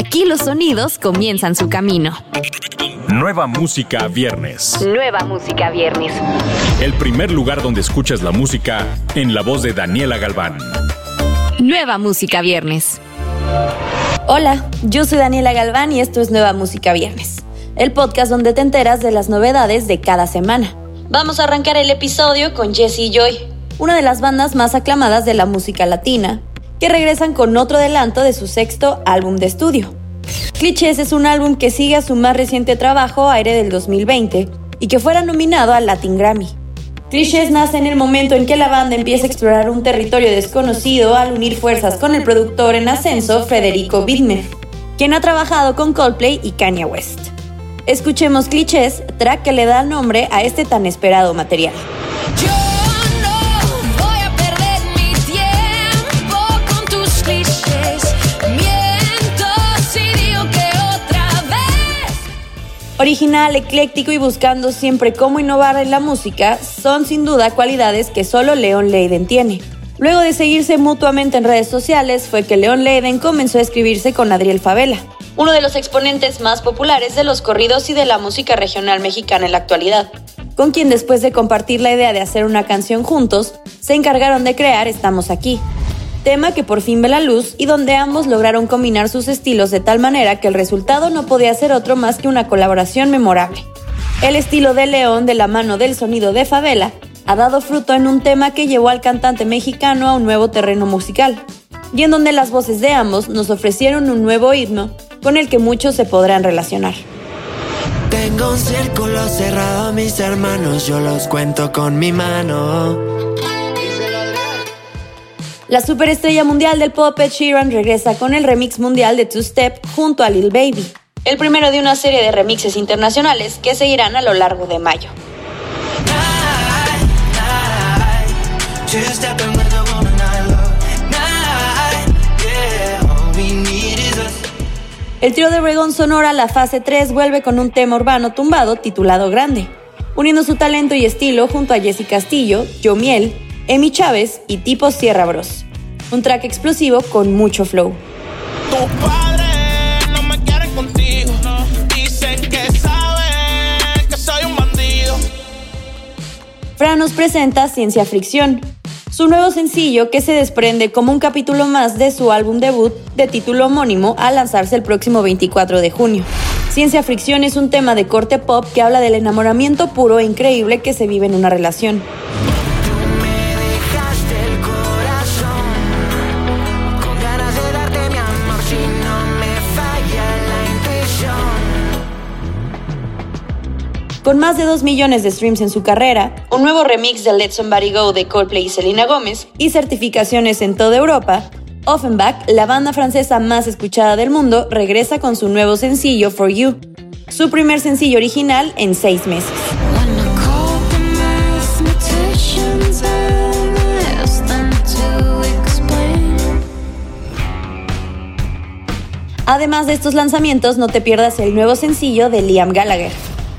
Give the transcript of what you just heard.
Aquí los sonidos comienzan su camino. Nueva música viernes. Nueva música viernes. El primer lugar donde escuchas la música en la voz de Daniela Galván. Nueva música viernes. Hola, yo soy Daniela Galván y esto es Nueva Música Viernes, el podcast donde te enteras de las novedades de cada semana. Vamos a arrancar el episodio con Jessie Joy, una de las bandas más aclamadas de la música latina, que regresan con otro adelanto de su sexto álbum de estudio. Clichés es un álbum que sigue a su más reciente trabajo, Aire del 2020, y que fuera nominado al Latin Grammy. Clichés nace en el momento en que la banda empieza a explorar un territorio desconocido al unir fuerzas con el productor en ascenso Federico Widmer, quien ha trabajado con Coldplay y Kanye West. Escuchemos Clichés, track que le da nombre a este tan esperado material. Original, ecléctico y buscando siempre cómo innovar en la música, son sin duda cualidades que solo Leon Leiden tiene. Luego de seguirse mutuamente en redes sociales, fue que Leon Leiden comenzó a escribirse con Adriel Favela, uno de los exponentes más populares de los corridos y de la música regional mexicana en la actualidad, con quien después de compartir la idea de hacer una canción juntos, se encargaron de crear Estamos aquí, tema que por fin ve la luz y donde ambos lograron combinar sus estilos de tal manera que el resultado no podía ser otro más que una colaboración memorable. El estilo de León de la mano del sonido de Favela ha dado fruto en un tema que llevó al cantante mexicano a un nuevo terreno musical, y en donde las voces de ambos nos ofrecieron un nuevo himno con el que muchos se podrán relacionar. Tengo un círculo cerrado mis hermanos, yo los cuento con mi mano. La superestrella mundial del pop Ed Sheeran regresa con el remix mundial de Two Step junto a Lil Baby, el primero de una serie de remixes internacionales que seguirán a lo largo de mayo. El trío de Reggae Sonora, la fase 3, vuelve con un tema urbano tumbado titulado Grande, uniendo su talento y estilo junto a Jesse Castillo, Joe Miel, Emi Chávez y Tipo Sierra Bros. Un track explosivo con mucho flow. Fran nos presenta Ciencia Fricción, su nuevo sencillo que se desprende como un capítulo más de su álbum debut de título homónimo a lanzarse el próximo 24 de junio. Ciencia Fricción es un tema de corte pop que habla del enamoramiento puro e increíble que se vive en una relación. Con más de 2 millones de streams en su carrera, un nuevo remix de Let Somebody Go de Coldplay y Selena Gomez y certificaciones en toda Europa, Offenbach, la banda francesa más escuchada del mundo, regresa con su nuevo sencillo For You, su primer sencillo original en seis meses. Además de estos lanzamientos, no te pierdas el nuevo sencillo de Liam Gallagher.